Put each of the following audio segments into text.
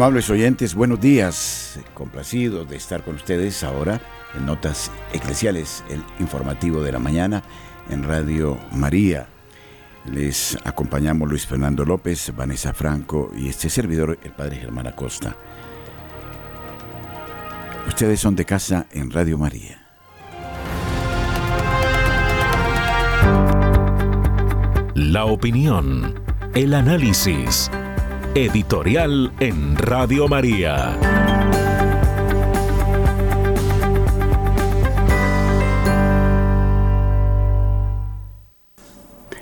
Amables oyentes, buenos días. Complacido de estar con ustedes ahora en Notas Eclesiales, el informativo de la mañana en Radio María. Les acompañamos Luis Fernando López, Vanessa Franco y este servidor, el Padre Germán Acosta. Ustedes son de casa en Radio María. La opinión, el análisis Editorial en Radio María.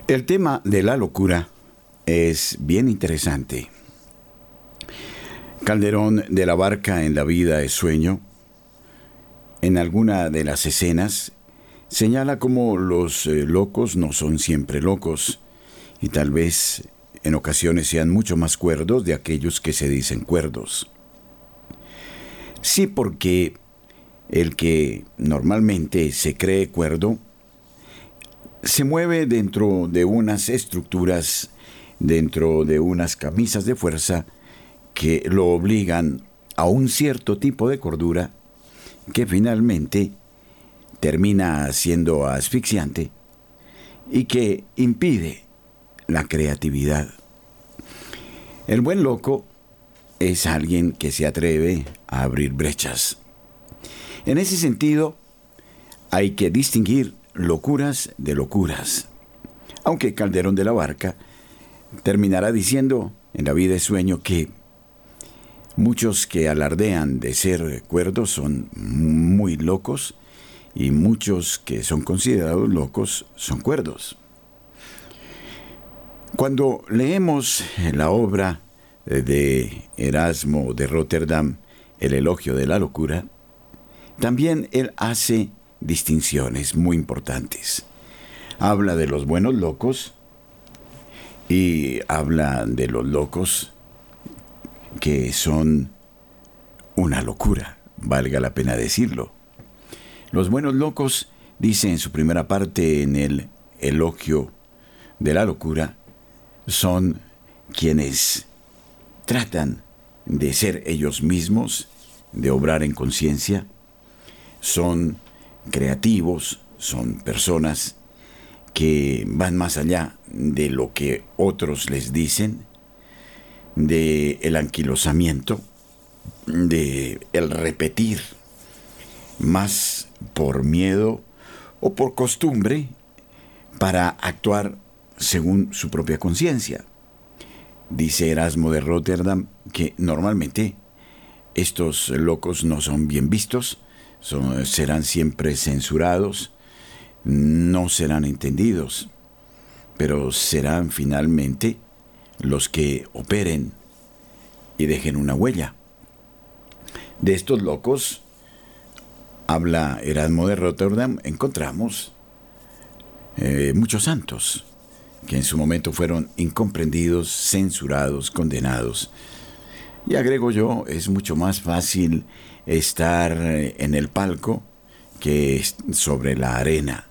El tema de la locura es bien interesante. Calderón de la barca en la vida es sueño. En alguna de las escenas señala cómo los eh, locos no son siempre locos y tal vez en ocasiones sean mucho más cuerdos de aquellos que se dicen cuerdos. Sí, porque el que normalmente se cree cuerdo se mueve dentro de unas estructuras, dentro de unas camisas de fuerza que lo obligan a un cierto tipo de cordura que finalmente termina siendo asfixiante y que impide la creatividad. El buen loco es alguien que se atreve a abrir brechas. En ese sentido, hay que distinguir locuras de locuras. Aunque Calderón de la Barca terminará diciendo en la vida de sueño que muchos que alardean de ser cuerdos son muy locos y muchos que son considerados locos son cuerdos. Cuando leemos la obra de Erasmo de Rotterdam, El elogio de la locura, también él hace distinciones muy importantes. Habla de los buenos locos y habla de los locos que son una locura, valga la pena decirlo. Los buenos locos, dice en su primera parte en el elogio de la locura, son quienes tratan de ser ellos mismos, de obrar en conciencia, son creativos, son personas que van más allá de lo que otros les dicen, de el anquilosamiento, de el repetir, más por miedo o por costumbre para actuar según su propia conciencia. Dice Erasmo de Rotterdam que normalmente estos locos no son bien vistos, serán siempre censurados, no serán entendidos, pero serán finalmente los que operen y dejen una huella. De estos locos, habla Erasmo de Rotterdam, encontramos eh, muchos santos, que en su momento fueron incomprendidos, censurados, condenados. Y agrego yo, es mucho más fácil estar en el palco que sobre la arena,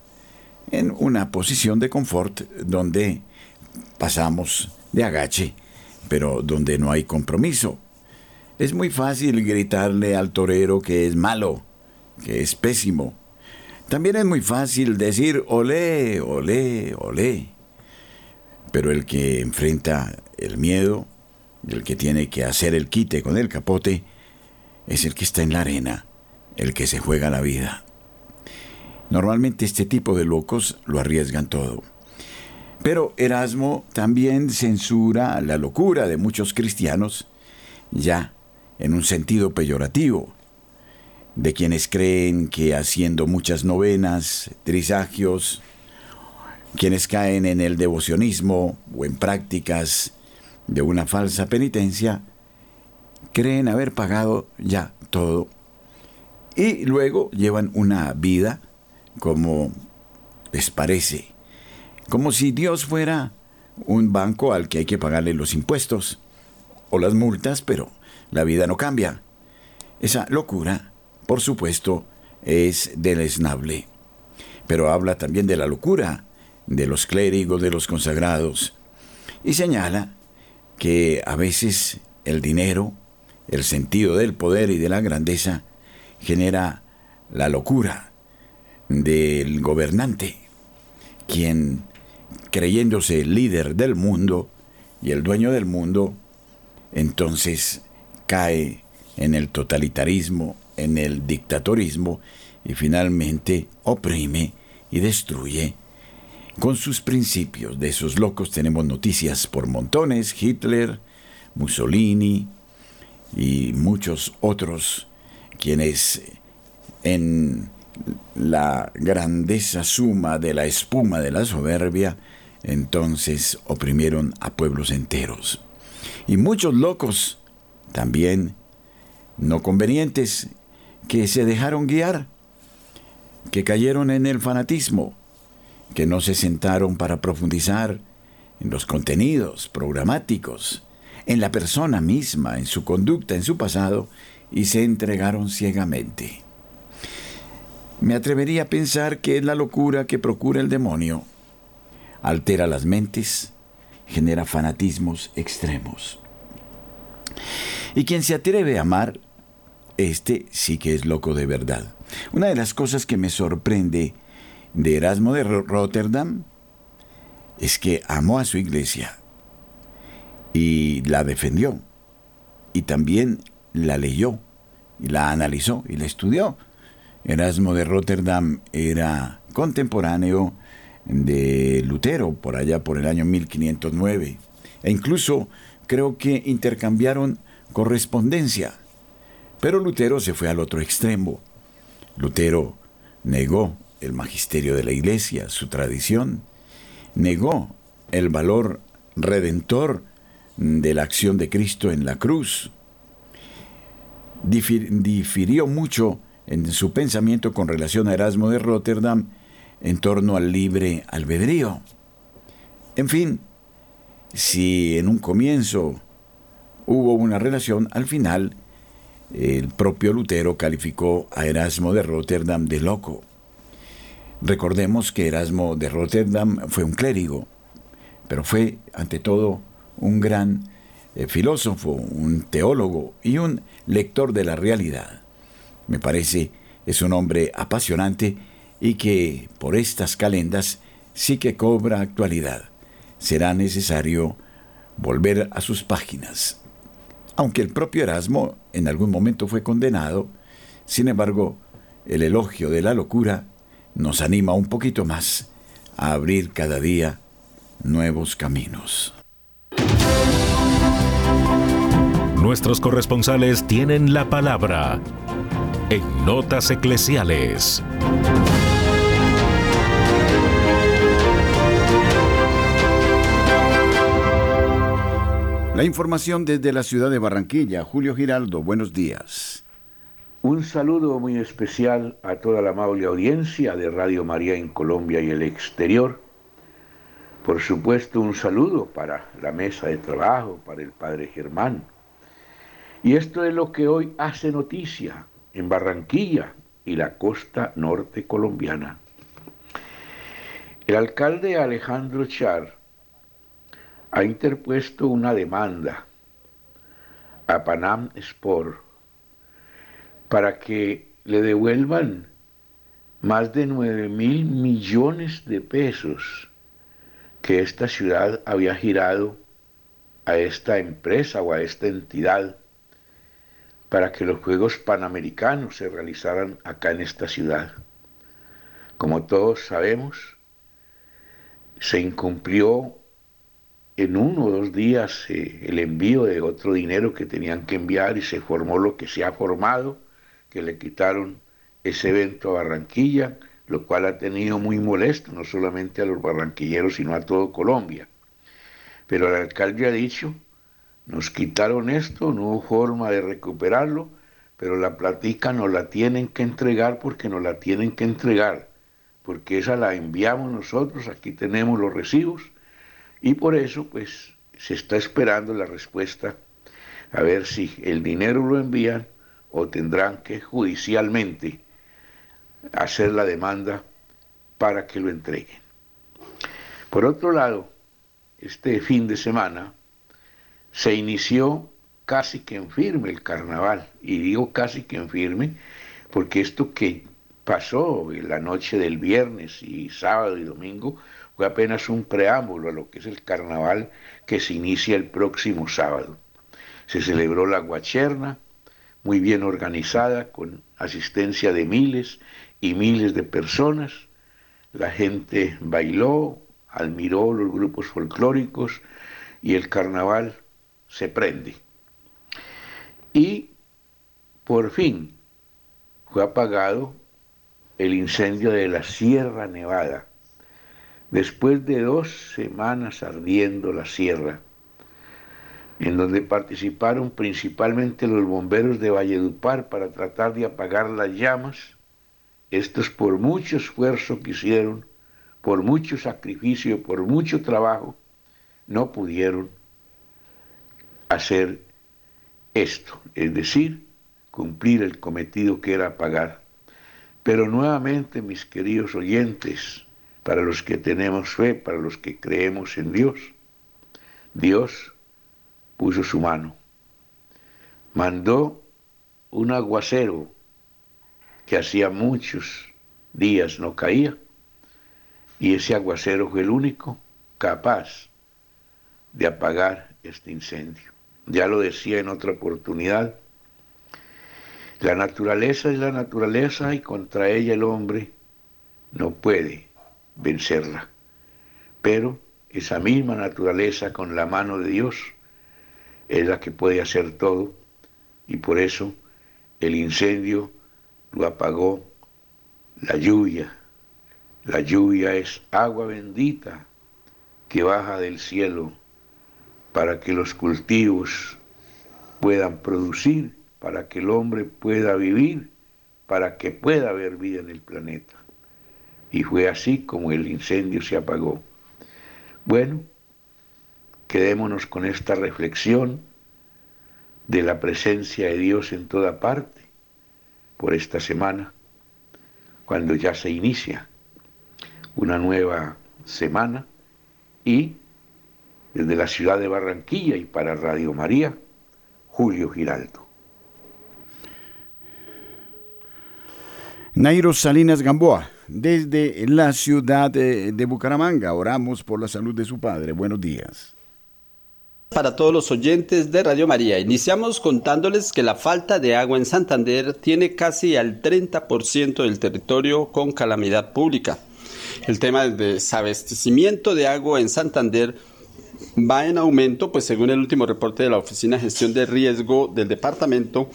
en una posición de confort donde pasamos de agache, pero donde no hay compromiso. Es muy fácil gritarle al torero que es malo, que es pésimo. También es muy fácil decir olé, olé, olé. Pero el que enfrenta el miedo, el que tiene que hacer el quite con el capote, es el que está en la arena, el que se juega la vida. Normalmente este tipo de locos lo arriesgan todo. Pero Erasmo también censura la locura de muchos cristianos, ya en un sentido peyorativo, de quienes creen que haciendo muchas novenas, trisagios, quienes caen en el devocionismo o en prácticas de una falsa penitencia, creen haber pagado ya todo y luego llevan una vida como les parece, como si Dios fuera un banco al que hay que pagarle los impuestos o las multas, pero la vida no cambia. Esa locura, por supuesto, es deleznable. Pero habla también de la locura de los clérigos, de los consagrados, y señala que a veces el dinero, el sentido del poder y de la grandeza genera la locura del gobernante, quien, creyéndose el líder del mundo y el dueño del mundo, entonces cae en el totalitarismo, en el dictatorismo y finalmente oprime y destruye. Con sus principios de esos locos tenemos noticias por montones, Hitler, Mussolini y muchos otros, quienes en la grandeza suma de la espuma de la soberbia, entonces oprimieron a pueblos enteros. Y muchos locos también no convenientes que se dejaron guiar, que cayeron en el fanatismo, que no se sentaron para profundizar en los contenidos programáticos, en la persona misma, en su conducta, en su pasado, y se entregaron ciegamente. Me atrevería a pensar que es la locura que procura el demonio. Altera las mentes, genera fanatismos extremos. Y quien se atreve a amar, este sí que es loco de verdad. Una de las cosas que me sorprende de Erasmo de Rotterdam es que amó a su iglesia y la defendió y también la leyó y la analizó y la estudió. Erasmo de Rotterdam era contemporáneo de Lutero por allá por el año 1509 e incluso creo que intercambiaron correspondencia. Pero Lutero se fue al otro extremo. Lutero negó el magisterio de la Iglesia, su tradición, negó el valor redentor de la acción de Cristo en la cruz, difirió mucho en su pensamiento con relación a Erasmo de Rotterdam en torno al libre albedrío. En fin, si en un comienzo hubo una relación, al final el propio Lutero calificó a Erasmo de Rotterdam de loco. Recordemos que Erasmo de Rotterdam fue un clérigo, pero fue ante todo un gran eh, filósofo, un teólogo y un lector de la realidad. Me parece es un hombre apasionante y que por estas calendas sí que cobra actualidad. Será necesario volver a sus páginas. Aunque el propio Erasmo en algún momento fue condenado, sin embargo, el elogio de la locura nos anima un poquito más a abrir cada día nuevos caminos. Nuestros corresponsales tienen la palabra en Notas Eclesiales. La información desde la ciudad de Barranquilla. Julio Giraldo, buenos días. Un saludo muy especial a toda la amable audiencia de Radio María en Colombia y el exterior. Por supuesto, un saludo para la mesa de trabajo, para el padre Germán. Y esto es lo que hoy hace noticia en Barranquilla y la costa norte colombiana. El alcalde Alejandro Char ha interpuesto una demanda a Panam Sport para que le devuelvan más de 9 mil millones de pesos que esta ciudad había girado a esta empresa o a esta entidad para que los Juegos Panamericanos se realizaran acá en esta ciudad. Como todos sabemos, se incumplió en uno o dos días eh, el envío de otro dinero que tenían que enviar y se formó lo que se ha formado, que le quitaron ese evento a Barranquilla, lo cual ha tenido muy molesto no solamente a los barranquilleros, sino a todo Colombia. Pero el alcalde ha dicho nos quitaron esto, no hubo forma de recuperarlo, pero la platica nos la tienen que entregar porque nos la tienen que entregar, porque esa la enviamos nosotros, aquí tenemos los recibos, y por eso pues se está esperando la respuesta a ver si el dinero lo envían o tendrán que judicialmente hacer la demanda para que lo entreguen. Por otro lado, este fin de semana se inició casi que en firme el carnaval, y digo casi que en firme porque esto que pasó en la noche del viernes y sábado y domingo fue apenas un preámbulo a lo que es el carnaval que se inicia el próximo sábado. Se celebró la guacherna, muy bien organizada, con asistencia de miles y miles de personas. La gente bailó, admiró los grupos folclóricos y el carnaval se prende. Y por fin fue apagado el incendio de la Sierra Nevada. Después de dos semanas ardiendo la sierra, en donde participaron principalmente los bomberos de Valledupar para tratar de apagar las llamas, estos por mucho esfuerzo que hicieron, por mucho sacrificio, por mucho trabajo, no pudieron hacer esto, es decir, cumplir el cometido que era apagar. Pero nuevamente, mis queridos oyentes, para los que tenemos fe, para los que creemos en Dios, Dios puso su mano, mandó un aguacero que hacía muchos días no caía, y ese aguacero fue el único capaz de apagar este incendio. Ya lo decía en otra oportunidad, la naturaleza es la naturaleza y contra ella el hombre no puede vencerla. Pero esa misma naturaleza con la mano de Dios es la que puede hacer todo y por eso el incendio lo apagó la lluvia. La lluvia es agua bendita que baja del cielo para que los cultivos puedan producir, para que el hombre pueda vivir, para que pueda haber vida en el planeta. Y fue así como el incendio se apagó. Bueno, Quedémonos con esta reflexión de la presencia de Dios en toda parte por esta semana, cuando ya se inicia una nueva semana y desde la ciudad de Barranquilla y para Radio María, Julio Giraldo. Nairo Salinas Gamboa, desde la ciudad de, Bucaramanga, oramos por la salud de su padre. Buenos días para todos los oyentes de Radio María. Iniciamos contándoles que la falta de agua en Santander tiene casi al 30% del territorio con calamidad pública. El tema del desabastecimiento de agua en Santander va en aumento, pues según el último reporte de la Oficina de Gestión de Riesgo del departamento,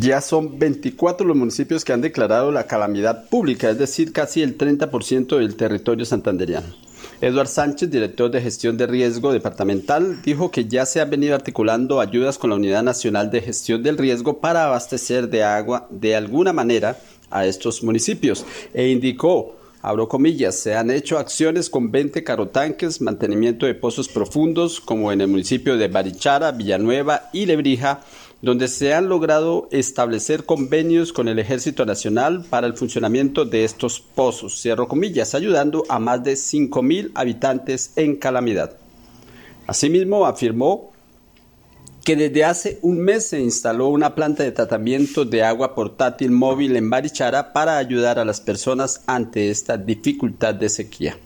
ya son 24 los municipios que han declarado la calamidad pública, es decir, casi el 30% del territorio santanderiano. Eduard Sánchez, director de gestión de riesgo departamental, dijo que ya se han venido articulando ayudas con la Unidad Nacional de Gestión del Riesgo para abastecer de agua de alguna manera a estos municipios. E indicó abro comillas, se han hecho acciones con 20 carotanques, mantenimiento de pozos profundos, como en el municipio de Barichara, Villanueva y Lebrija, donde se han logrado establecer convenios con el Ejército Nacional para el funcionamiento de estos pozos, cierro comillas, ayudando a más de 5.000 habitantes en calamidad. Asimismo, afirmó que desde hace un mes se instaló una planta de tratamiento de agua portátil móvil en Barichara para ayudar a las personas ante esta dificultad de sequía.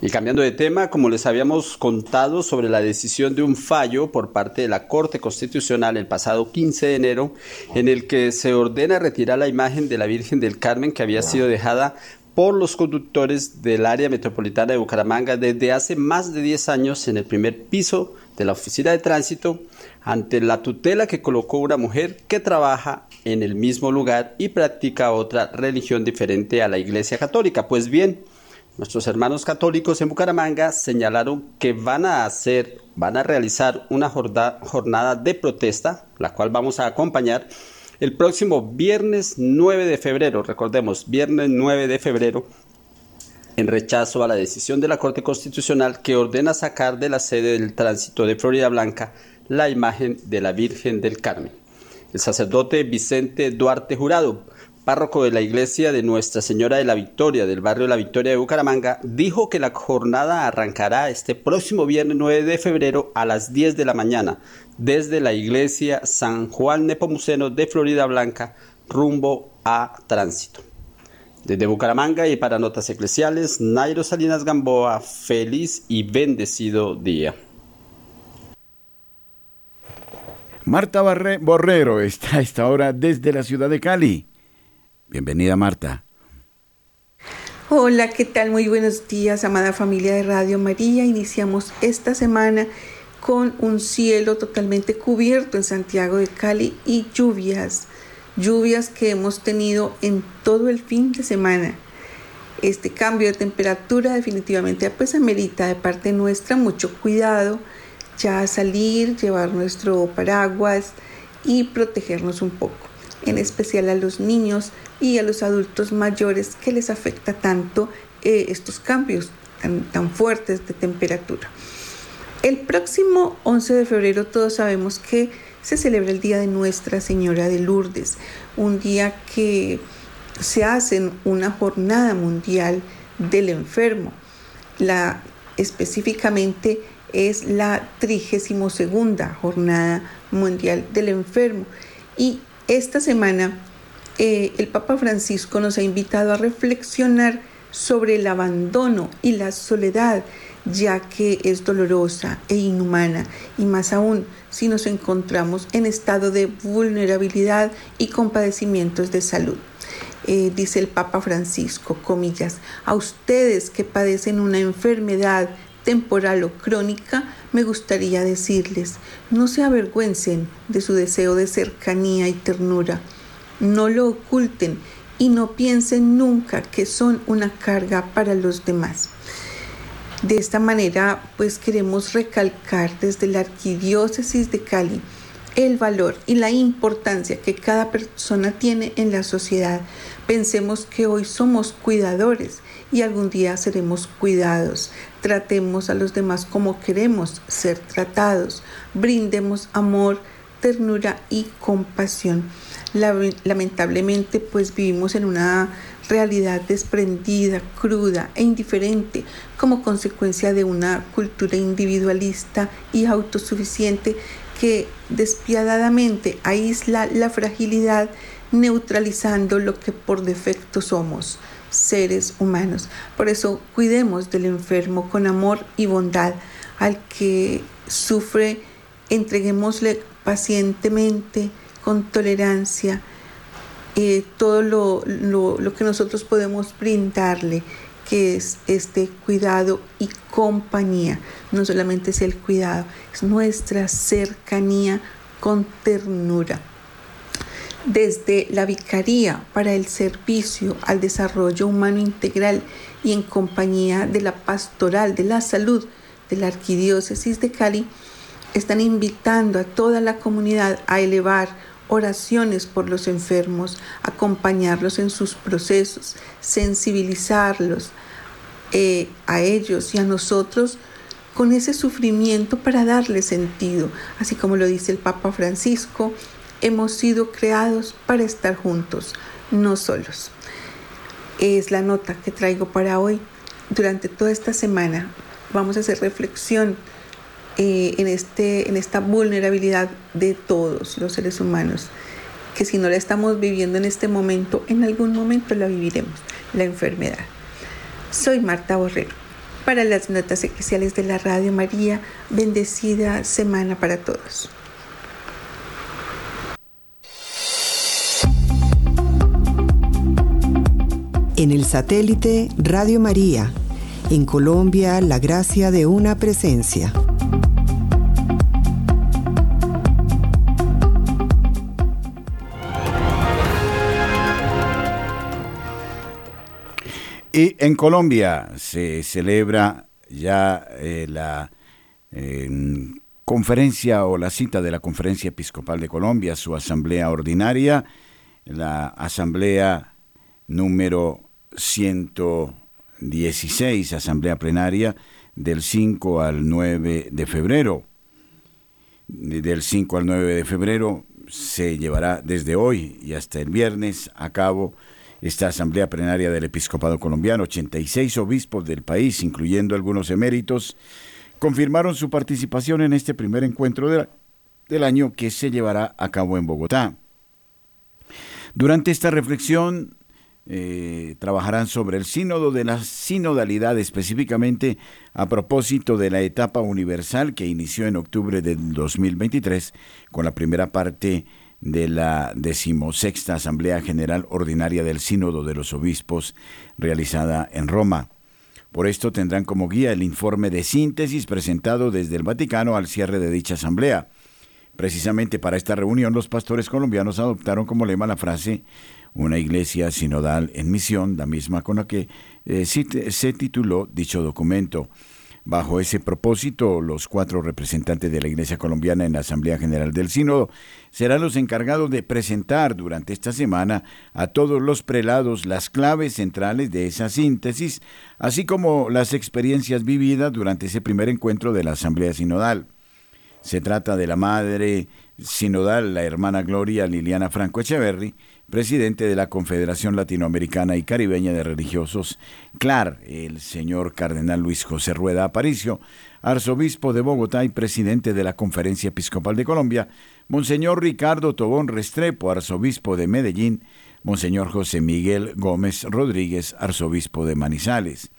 Y cambiando de tema, como les habíamos contado sobre la decisión de un fallo por parte de la Corte Constitucional el pasado 15 de enero, en el que se ordena retirar la imagen de la Virgen del Carmen que había sido dejada por los conductores del área metropolitana de Bucaramanga desde hace más de 10 años en el primer piso de la Oficina de Tránsito ante la tutela que colocó una mujer que trabaja en el mismo lugar y practica otra religión diferente a la Iglesia Católica. Pues bien, nuestros hermanos católicos en Bucaramanga señalaron que van a hacer, van a realizar una jornada de protesta, la cual vamos a acompañar el próximo viernes 9 de febrero, recordemos, viernes 9 de febrero, en rechazo a la decisión de la Corte Constitucional que ordena sacar de la sede del tránsito de Florida Blanca la imagen de la Virgen del Carmen. El sacerdote Vicente Duarte Jurado, párroco de la iglesia de Nuestra Señora de la Victoria del barrio de la Victoria de Bucaramanga, dijo que la jornada arrancará este próximo viernes 9 de febrero a las 10 de la mañana desde la iglesia San Juan Nepomuceno de Florida Blanca rumbo a tránsito. Desde Bucaramanga y para Notas Eclesiales, Nairo Salinas Gamboa, feliz y bendecido día. Marta Borrero está a esta hora desde la ciudad de Cali. Bienvenida Marta. Hola, ¿qué tal? Muy buenos días, amada familia de Radio María. Iniciamos esta semana con un cielo totalmente cubierto en Santiago de Cali y lluvias, lluvias que hemos tenido en todo el fin de semana. Este cambio de temperatura definitivamente pues amerita de parte nuestra mucho cuidado, ya salir, llevar nuestro paraguas y protegernos un poco, en especial a los niños y a los adultos mayores que les afecta tanto eh, estos cambios tan, tan fuertes de temperatura. El próximo 11 de febrero todos sabemos que se celebra el Día de Nuestra Señora de Lourdes, un día que se hace una jornada mundial del enfermo. La, específicamente es la 32 segunda jornada mundial del enfermo. Y esta semana eh, el Papa Francisco nos ha invitado a reflexionar sobre el abandono y la soledad, ya que es dolorosa e inhumana, y más aún si nos encontramos en estado de vulnerabilidad y compadecimientos de salud. Eh, dice el Papa Francisco, comillas, a ustedes que padecen una enfermedad temporal o crónica, me gustaría decirles, no se avergüencen de su deseo de cercanía y ternura no lo oculten y no piensen nunca que son una carga para los demás. De esta manera, pues queremos recalcar desde la Arquidiócesis de Cali el valor y la importancia que cada persona tiene en la sociedad. Pensemos que hoy somos cuidadores y algún día seremos cuidados. Tratemos a los demás como queremos ser tratados. Brindemos amor, ternura y compasión lamentablemente pues vivimos en una realidad desprendida, cruda e indiferente como consecuencia de una cultura individualista y autosuficiente que despiadadamente aísla la fragilidad neutralizando lo que por defecto somos, seres humanos. Por eso cuidemos del enfermo con amor y bondad. Al que sufre, entreguémosle pacientemente con tolerancia eh, todo lo, lo que nosotros podemos brindarle, que es este cuidado y compañía. No solamente es el cuidado, es nuestra cercanía con ternura. Desde la Vicaría para el Servicio al Desarrollo Humano Integral y en compañía de la Pastoral de la Salud de la Arquidiócesis de Cali, están invitando a toda la comunidad a elevar oraciones por los enfermos, acompañarlos en sus procesos, sensibilizarlos eh, a ellos y a nosotros con ese sufrimiento para darle sentido. Así como lo dice el Papa Francisco, hemos sido creados para estar juntos, no solos. Es la nota que traigo para hoy. Durante toda esta semana vamos a hacer reflexión eh, en, este, en esta vulnerabilidad de todos los seres humanos, que si no la estamos viviendo en este momento, en algún momento la viviremos, la enfermedad. Soy Marta Borrero. Para las notas especiales de la Radio María, bendecida semana para todos. En el satélite Radio María, en Colombia, la gracia de una presencia. Y en Colombia se celebra ya eh, la conferencia o la cita de la Conferencia Episcopal de Colombia, su asamblea ordinaria, la asamblea número 116, asamblea plenaria, del 5 al 9 de febrero. Del 5 al 9 de febrero se llevará desde hoy y hasta el viernes a cabo esta asamblea plenaria del episcopado colombiano. 86 obispos del país, incluyendo algunos eméritos, confirmaron su participación en este primer encuentro del año que se llevará a cabo en Bogotá. Durante esta reflexión eh, trabajarán sobre el sínodo de la sinodalidad, específicamente a propósito de la etapa universal que inició en octubre del 2023 con la primera parte de la decimosexta Asamblea General Ordinaria del Sínodo de los Obispos realizada en Roma. Por esto tendrán como guía el informe de síntesis presentado desde el Vaticano al cierre de dicha asamblea. Precisamente para esta reunión los pastores colombianos adoptaron como lema la frase una iglesia sinodal en misión, la misma con la que eh, se tituló dicho documento. Bajo ese propósito, los cuatro representantes de la Iglesia colombiana en la Asamblea General del Sínodo serán los encargados de presentar durante esta semana a todos los prelados las claves centrales de esa síntesis, así como las experiencias vividas durante ese primer encuentro de la Asamblea Sinodal. Se trata de la madre sinodal, la hermana Gloria Liliana Franco Echeverry, presidente de la Confederación Latinoamericana y Caribeña de Religiosos, CLAR, el señor Cardenal Luis José Rueda Aparicio, arzobispo de Bogotá y presidente de la Conferencia Episcopal de Colombia, Monseñor Ricardo Tobón Restrepo, arzobispo de Medellín, Monseñor José Miguel Gómez Rodríguez, arzobispo de Manizales.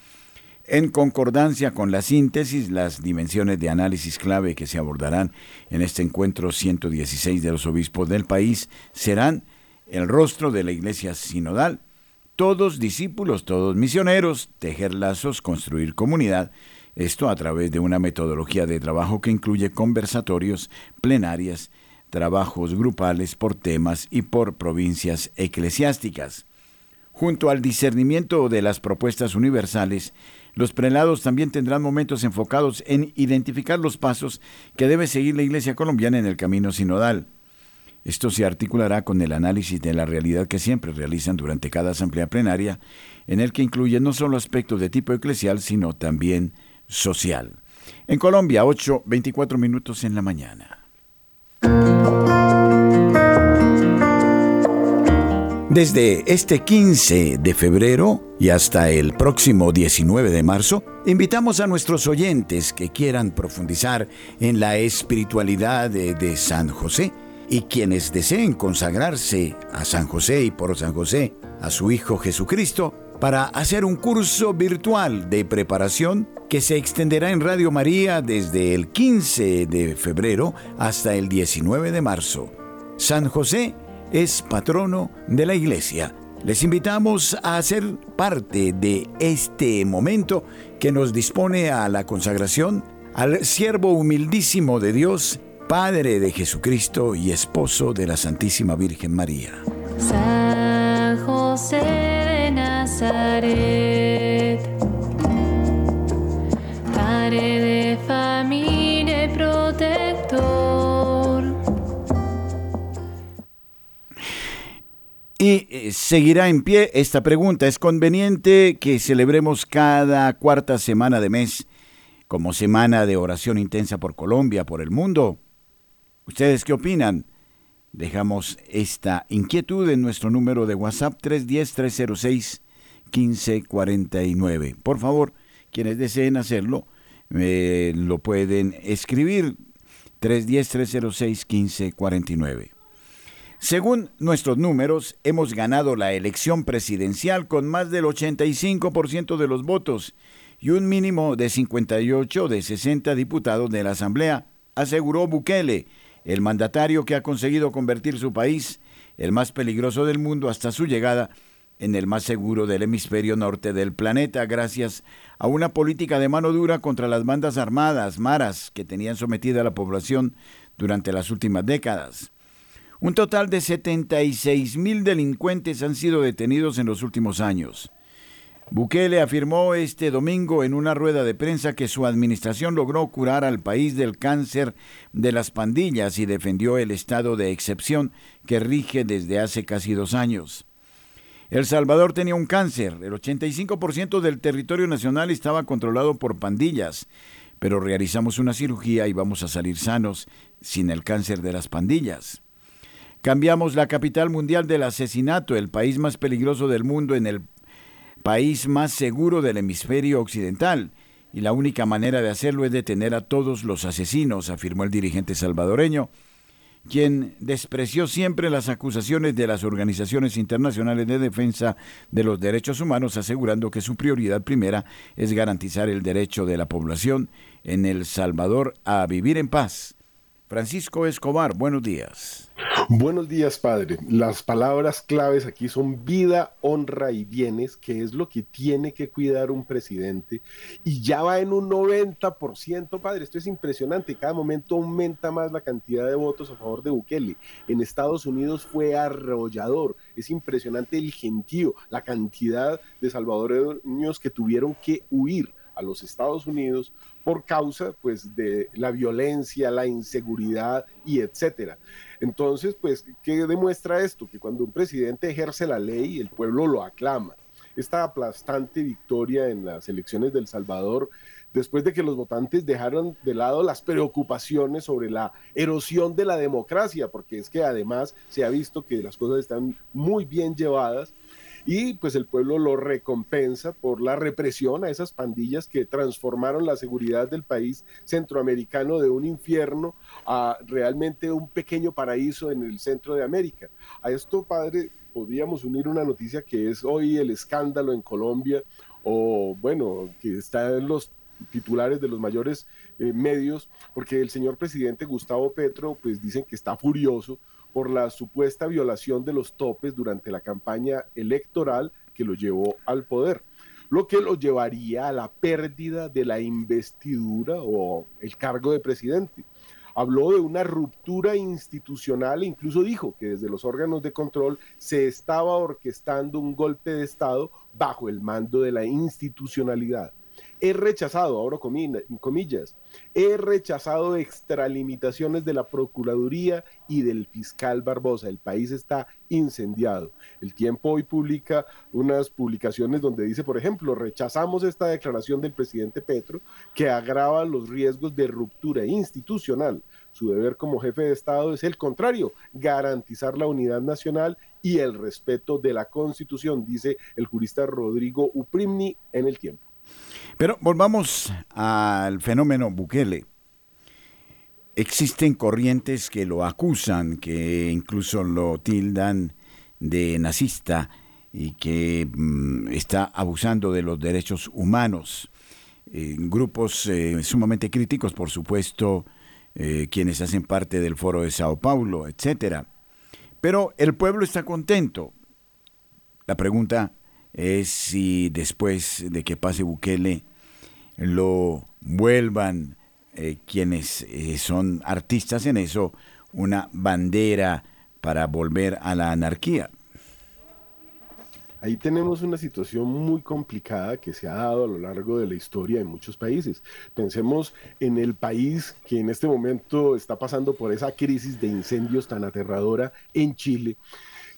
En concordancia con la síntesis, las dimensiones de análisis clave que se abordarán en este encuentro 116 de los obispos del país serán el rostro de la iglesia sinodal, todos discípulos, todos misioneros, tejer lazos, construir comunidad, esto a través de una metodología de trabajo que incluye conversatorios, plenarias, trabajos grupales por temas y por provincias eclesiásticas. Junto al discernimiento de las propuestas universales, los prelados también tendrán momentos enfocados en identificar los pasos que debe seguir la Iglesia colombiana en el camino sinodal. Esto se articulará con el análisis de la realidad que siempre realizan durante cada asamblea plenaria, en el que incluye no solo aspectos de tipo eclesial, sino también social. En Colombia, 8, 24 minutos en la mañana. Desde este 15 de febrero y hasta el próximo 19 de marzo, invitamos a nuestros oyentes que quieran profundizar en la espiritualidad de, de San José y quienes deseen consagrarse a San José y por San José a su Hijo Jesucristo para hacer un curso virtual de preparación que se extenderá en Radio María desde el 15 de febrero hasta el 19 de marzo. San José es patrono de la Iglesia. Les invitamos a ser parte de este momento que nos dispone a la consagración al siervo humildísimo de Dios, Padre de Jesucristo y esposo de la Santísima Virgen María. San José de Nazaret, Padre de familia y protector. Y eh, seguirá en pie esta pregunta. ¿Es conveniente que celebremos cada cuarta semana de mes como semana de oración intensa por Colombia, por el mundo? ¿Ustedes qué opinan? Dejamos esta inquietud en nuestro número de WhatsApp 310-306-1549. Por favor, quienes deseen hacerlo, me lo pueden escribir 310-306-1549. Según nuestros números, hemos ganado la elección presidencial con más del 85% de los votos y un mínimo de 58 de 60 diputados de la Asamblea, aseguró Bukele, el mandatario que ha conseguido convertir su país, el más peligroso del mundo hasta su llegada, en el más seguro del hemisferio norte del planeta, gracias a una política de mano dura contra las bandas armadas, maras, que tenían sometida a la población durante las últimas décadas. Un total de 76 mil delincuentes han sido detenidos en los últimos años. Bukele afirmó este domingo en una rueda de prensa que su administración logró curar al país del cáncer de las pandillas y defendió el estado de excepción que rige desde hace casi dos años. El Salvador tenía un cáncer, el 85% del territorio nacional estaba controlado por pandillas, pero realizamos una cirugía y vamos a salir sanos sin el cáncer de las pandillas. Cambiamos la capital mundial del asesinato, el país más peligroso del mundo en el país más seguro del hemisferio occidental, y la única manera de hacerlo es detener a todos los asesinos, afirmó el dirigente salvadoreño, quien despreció siempre las acusaciones de las organizaciones internacionales de defensa de los derechos humanos, asegurando que su prioridad primera es garantizar el derecho de la población en El Salvador a vivir en paz. Francisco Escobar, buenos días. Buenos días, padre. Las palabras claves aquí son vida, honra y bienes, que es lo que tiene que cuidar un presidente. Y ya va en un 90%, padre. Esto es impresionante. Cada momento aumenta más la cantidad de votos a favor de Bukele. En Estados Unidos fue arrollador. Es impresionante el gentío, la cantidad de salvadoreños que tuvieron que huir a los Estados Unidos por causa pues de la violencia, la inseguridad y etcétera. Entonces, pues, ¿qué demuestra esto? Que cuando un presidente ejerce la ley, el pueblo lo aclama. Esta aplastante victoria en las elecciones del Salvador, después de que los votantes dejaron de lado las preocupaciones sobre la erosión de la democracia, porque es que además se ha visto que las cosas están muy bien llevadas, y pues el pueblo lo recompensa por la represión a esas pandillas que transformaron la seguridad del país centroamericano de un infierno a realmente un pequeño paraíso en el centro de América. A esto, padre, podríamos unir una noticia que es hoy el escándalo en Colombia o bueno, que está en los titulares de los mayores eh, medios, porque el señor presidente Gustavo Petro, pues dicen que está furioso por la supuesta violación de los topes durante la campaña electoral que lo llevó al poder, lo que lo llevaría a la pérdida de la investidura o el cargo de presidente. Habló de una ruptura institucional e incluso dijo que desde los órganos de control se estaba orquestando un golpe de Estado bajo el mando de la institucionalidad. He rechazado, ahora comillas, he rechazado extralimitaciones de la Procuraduría y del fiscal Barbosa. El país está incendiado. El tiempo hoy publica unas publicaciones donde dice, por ejemplo, rechazamos esta declaración del presidente Petro que agrava los riesgos de ruptura institucional. Su deber como jefe de Estado es el contrario, garantizar la unidad nacional y el respeto de la Constitución, dice el jurista Rodrigo Uprimni en el tiempo. Pero volvamos al fenómeno Bukele. Existen corrientes que lo acusan, que incluso lo tildan de nazista y que mm, está abusando de los derechos humanos. grupos eh, sumamente críticos, por supuesto, eh, quienes hacen parte del Foro de Sao Paulo, etc. Pero el pueblo está contento. La pregunta es si después de que pase Bukele lo vuelvan eh, quienes eh, son artistas en eso una bandera para volver a la anarquía. Ahí tenemos una situación muy complicada que se ha dado a lo largo de la historia en muchos países. Pensemos en el país que en este momento está pasando por esa crisis de incendios tan aterradora en Chile.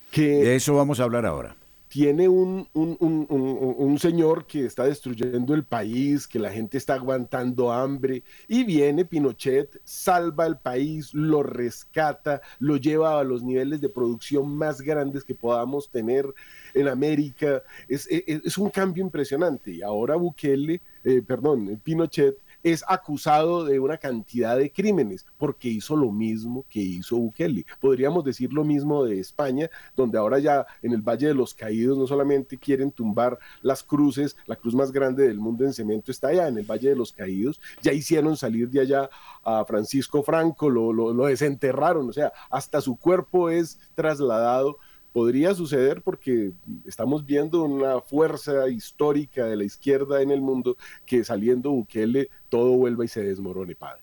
Que de eso vamos a hablar ahora tiene un, un, señor que está destruyendo el país, que la gente está aguantando hambre, y viene Pinochet, salva el país, lo rescata, lo lleva a los niveles de producción más grandes que podamos tener en América. Es, es, un cambio impresionante. Y ahora Bukele, eh, perdón, Pinochet es acusado de una cantidad de crímenes porque hizo lo mismo que hizo Bukele. Podríamos decir lo mismo de España, donde ahora ya en el Valle de los Caídos no solamente quieren tumbar las cruces, la cruz más grande del mundo en cemento está allá en el Valle de los Caídos, ya hicieron salir de allá a Francisco Franco, lo, lo desenterraron, o sea, hasta su cuerpo es trasladado podría suceder porque estamos viendo una fuerza histórica de la izquierda en el mundo que saliendo Bukele todo vuelva y se desmorone, padre.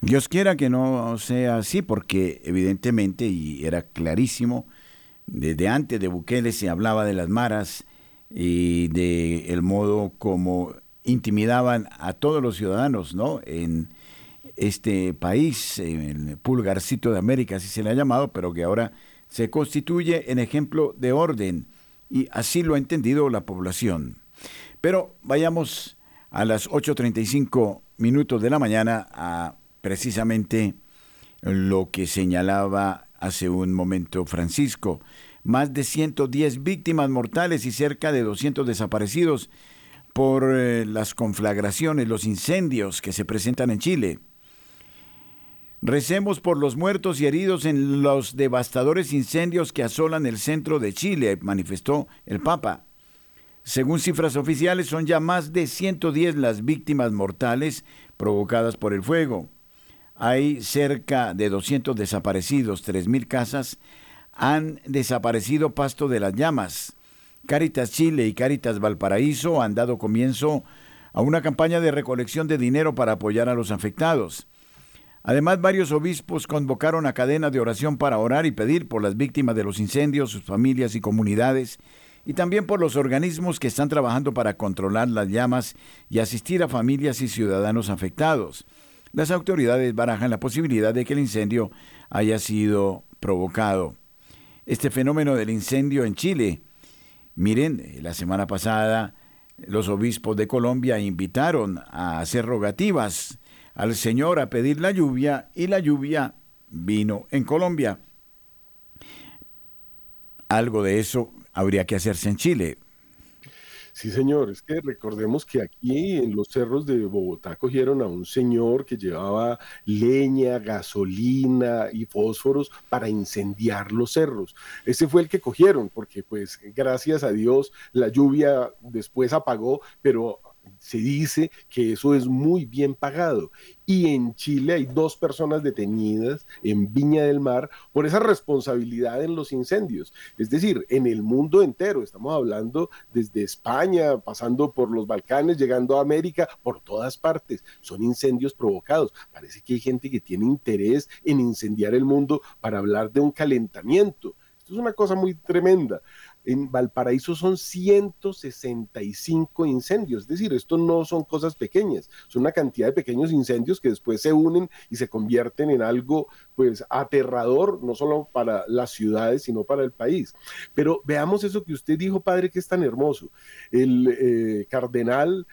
Dios quiera que no sea así, porque evidentemente, y era clarísimo, desde antes de Bukele se hablaba de las maras y de el modo como intimidaban a todos los ciudadanos, ¿no? En este país, el pulgarcito de América, así se le ha llamado, pero que ahora se constituye en ejemplo de orden y así lo ha entendido la población. Pero vayamos a las 8.35 minutos de la mañana a precisamente lo que señalaba hace un momento Francisco. Más de 110 víctimas mortales y cerca de 200 desaparecidos por eh, las conflagraciones, los incendios que se presentan en Chile. Recemos por los muertos y heridos en los devastadores incendios que asolan el centro de Chile, manifestó el Papa. Según cifras oficiales, son ya más de 110 las víctimas mortales provocadas por el fuego. Hay cerca de 200 desaparecidos, 3.000 casas han desaparecido pasto de las llamas. Caritas Chile y Caritas Valparaíso han dado comienzo a una campaña de recolección de dinero para apoyar a los afectados. Además, varios obispos convocaron a cadena de oración para orar y pedir por las víctimas de los incendios, sus familias y comunidades, y también por los organismos que están trabajando para controlar las llamas y asistir a familias y ciudadanos afectados. Las autoridades barajan la posibilidad de que el incendio haya sido provocado. Este fenómeno del incendio en Chile, miren, la semana pasada los obispos de Colombia invitaron a hacer rogativas al Señor a pedir la lluvia y la lluvia vino en Colombia. Algo de eso habría que hacerse en Chile. Sí, señor, es que recordemos que aquí en los cerros de Bogotá cogieron a un señor que llevaba leña, gasolina y fósforos para incendiar los cerros. Ese fue el que cogieron, porque pues gracias a Dios la lluvia después apagó, pero se dice que eso es muy bien pagado. Y en Chile hay dos personas detenidas en Viña del Mar por esa responsabilidad en los incendios. Es decir, en el mundo entero, estamos hablando desde España, pasando por los Balcanes, llegando a América, por todas partes. Son incendios provocados. Parece que hay gente que tiene interés en incendiar el mundo para hablar de un calentamiento. Esto es una cosa muy tremenda. En Valparaíso son 165 incendios, es decir, esto no son cosas pequeñas, son una cantidad de pequeños incendios que después se unen y se convierten en algo pues aterrador, no solo para las ciudades, sino para el país. Pero veamos eso que usted dijo, padre, que es tan hermoso. El eh, cardenal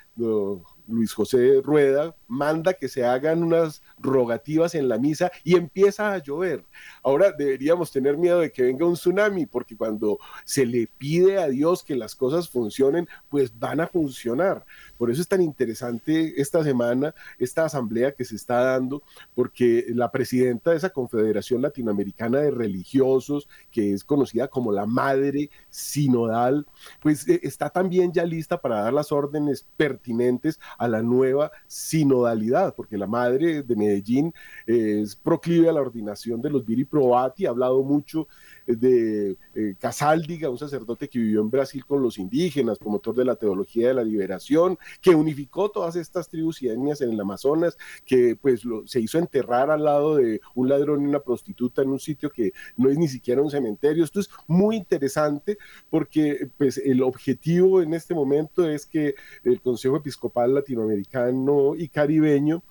Luis José Rueda manda que se hagan unas rogativas en la misa y empieza a llover. Ahora deberíamos tener miedo de que venga un tsunami, porque cuando se le pide a Dios que las cosas funcionen, pues van a funcionar. Por eso es tan interesante esta semana, esta asamblea que se está dando, porque la presidenta de esa Confederación Latinoamericana de Religiosos, que es conocida como la Madre Sinodal, pues eh, está también ya lista para dar las órdenes pertinentes a la nueva sinodalidad, porque la madre de Medellín es proclive a la ordinación de los viri probati, ha hablado mucho de eh, Casáldiga, un sacerdote que vivió en Brasil con los indígenas, promotor de la teología de la liberación, que unificó todas estas tribus y etnias en el Amazonas, que pues se hizo enterrar al lado de un ladrón y una prostituta en un sitio que no es ni siquiera un cementerio. Esto es muy interesante porque pues el objetivo en este momento es que el Consejo Episcopal Latinoamericano y Caribeño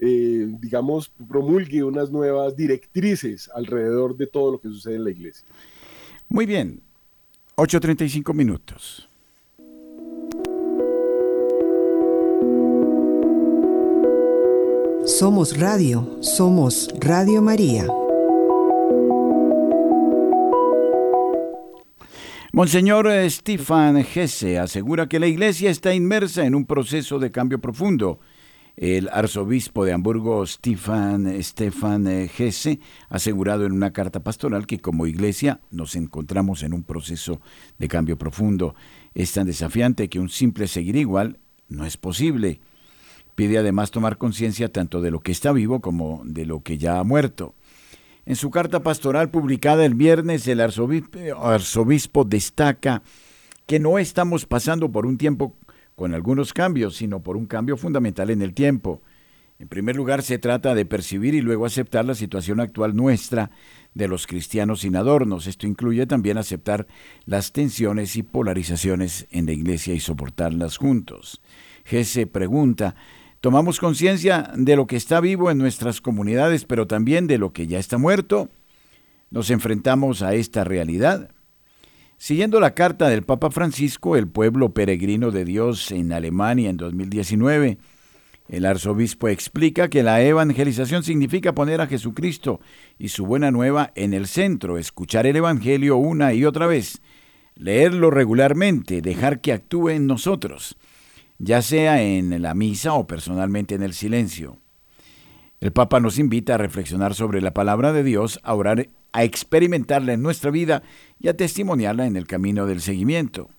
eh, digamos, promulgue unas nuevas directrices alrededor de todo lo que sucede en la iglesia. Muy bien, 8.35 minutos. Somos Radio, somos Radio María. Monseñor Stefan Hesse asegura que la Iglesia está inmersa en un proceso de cambio profundo el arzobispo de Hamburgo, Stefan, Stefan Hesse, eh, ha asegurado en una carta pastoral que como iglesia nos encontramos en un proceso de cambio profundo. Es tan desafiante que un simple seguir igual no es posible. Pide además tomar conciencia tanto de lo que está vivo como de lo que ya ha muerto. En su carta pastoral publicada el viernes, el arzobispo, arzobispo destaca que no estamos pasando por un tiempo con algunos cambios, sino por un cambio fundamental en el tiempo. En primer lugar, se trata de percibir y luego aceptar la situación actual nuestra de los cristianos sin adornos. Esto incluye también aceptar las tensiones y polarizaciones en la iglesia y soportarlas juntos. Gese pregunta, ¿tomamos conciencia de lo que está vivo en nuestras comunidades, pero también de lo que ya está muerto? ¿Nos enfrentamos a esta realidad? Siguiendo la carta del Papa Francisco, el pueblo peregrino de Dios en Alemania en 2019, el arzobispo explica que la evangelización significa poner a Jesucristo y su buena nueva en el centro, escuchar el Evangelio una y otra vez, leerlo regularmente, dejar que actúe en nosotros, ya sea en la misa o personalmente en el silencio. El Papa nos invita a reflexionar sobre la palabra de Dios, a orar, a experimentarla en nuestra vida y a testimoniarla en el camino del seguimiento.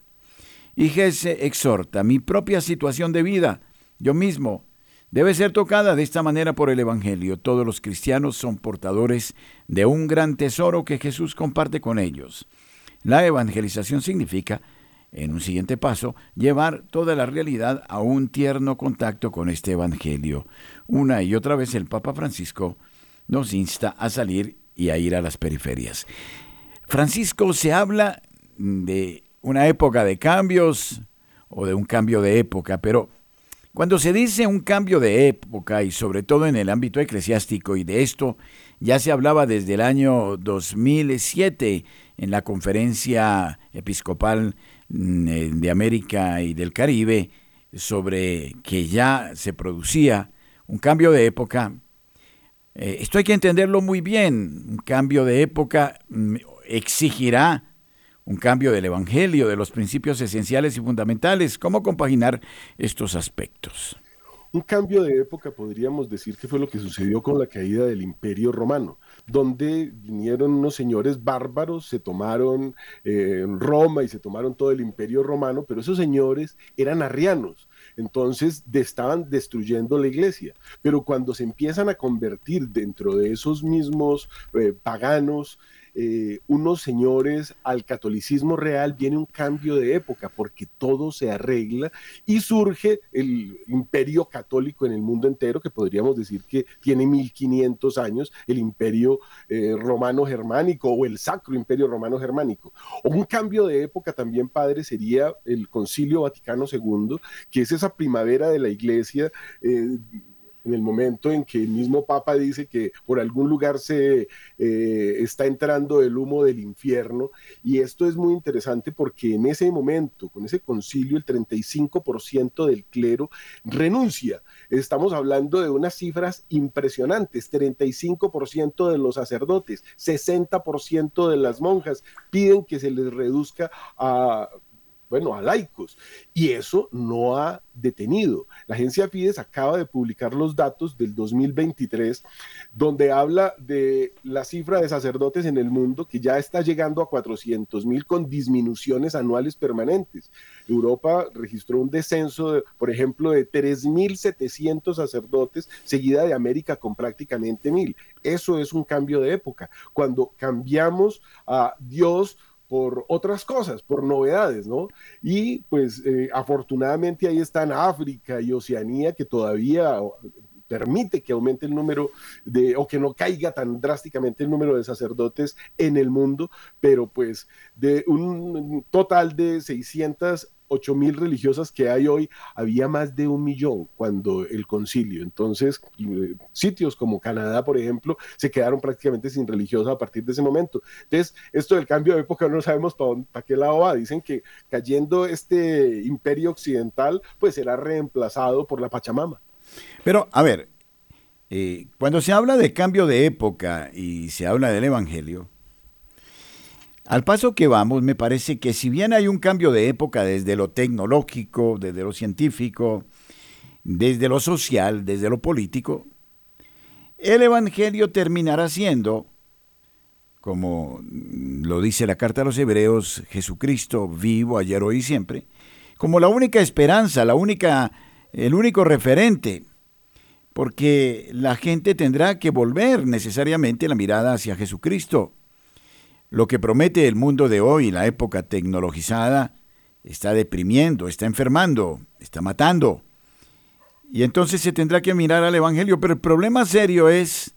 Y Jesús exhorta mi propia situación de vida, yo mismo, debe ser tocada de esta manera por el Evangelio. Todos los cristianos son portadores de un gran tesoro que Jesús comparte con ellos. La evangelización significa, en un siguiente paso, llevar toda la realidad a un tierno contacto con este Evangelio. Una y otra vez el Papa Francisco nos insta a salir y a ir a las periferias. Francisco se habla de una época de cambios o de un cambio de época, pero cuando se dice un cambio de época y sobre todo en el ámbito eclesiástico y de esto ya se hablaba desde el año 2007 en la conferencia episcopal mm, eh, de América y del Caribe sobre que ya se producía un cambio de época, eh, esto hay que entenderlo muy bien. Un cambio de época mm, exigirá un cambio del Evangelio, de los principios esenciales y fundamentales. ¿Cómo compaginar estos aspectos? Un cambio de época podríamos decir que fue lo que sucedió con la caída del Imperio Romano, donde vinieron unos señores bárbaros, se tomaron eh, Roma y se tomaron todo el Imperio Romano, pero esos señores eran arrianos, entonces estaban destruyendo la iglesia. Pero cuando se empiezan a convertir dentro de esos mismos eh, paganos, eh, unos señores al catolicismo real viene un cambio de época porque todo se arregla y surge el imperio católico en el mundo entero, que podríamos decir que tiene 1500 años, el imperio eh, romano germánico o el sacro imperio romano germánico. Un cambio de época también, padre, sería el concilio Vaticano II, que es esa primavera de la iglesia. Eh, en el momento en que el mismo Papa dice que por algún lugar se eh, está entrando el humo del infierno. Y esto es muy interesante porque en ese momento, con ese concilio, el 35% del clero renuncia. Estamos hablando de unas cifras impresionantes, 35% de los sacerdotes, 60% de las monjas piden que se les reduzca a bueno, a laicos. Y eso no ha detenido. La agencia Fides acaba de publicar los datos del 2023, donde habla de la cifra de sacerdotes en el mundo que ya está llegando a 400 mil con disminuciones anuales permanentes. Europa registró un descenso, por ejemplo, de 3.700 sacerdotes, seguida de América con prácticamente mil. Eso es un cambio de época. Cuando cambiamos a Dios por otras cosas, por novedades, ¿no? Y pues eh, afortunadamente ahí están África y Oceanía que todavía permite que aumente el número de, o que no caiga tan drásticamente el número de sacerdotes en el mundo, pero pues de un total de 600 ocho mil religiosas que hay hoy, había más de un millón cuando el concilio. Entonces, eh, sitios como Canadá, por ejemplo, se quedaron prácticamente sin religiosas a partir de ese momento. Entonces, esto del cambio de época no sabemos para qué lado va. Dicen que cayendo este imperio occidental, pues será reemplazado por la Pachamama. Pero, a ver, eh, cuando se habla de cambio de época y se habla del Evangelio, al paso que vamos, me parece que si bien hay un cambio de época desde lo tecnológico, desde lo científico, desde lo social, desde lo político, el Evangelio terminará siendo, como lo dice la carta a los hebreos, Jesucristo vivo ayer, hoy y siempre, como la única esperanza, la única, el único referente, porque la gente tendrá que volver necesariamente la mirada hacia Jesucristo lo que promete el mundo de hoy, la época tecnologizada, está deprimiendo, está enfermando, está matando. Y entonces se tendrá que mirar al Evangelio, pero el problema serio es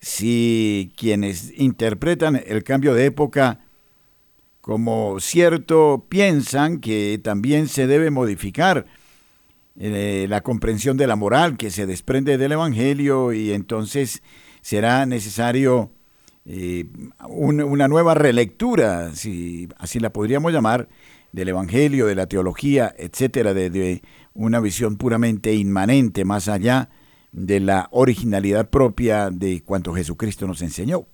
si quienes interpretan el cambio de época como cierto piensan que también se debe modificar eh, la comprensión de la moral que se desprende del Evangelio y entonces será necesario eh, una nueva relectura, si así la podríamos llamar, del Evangelio, de la teología, etcétera, de, una visión puramente inmanente, más allá de la originalidad propia de cuanto Jesucristo nos enseñó.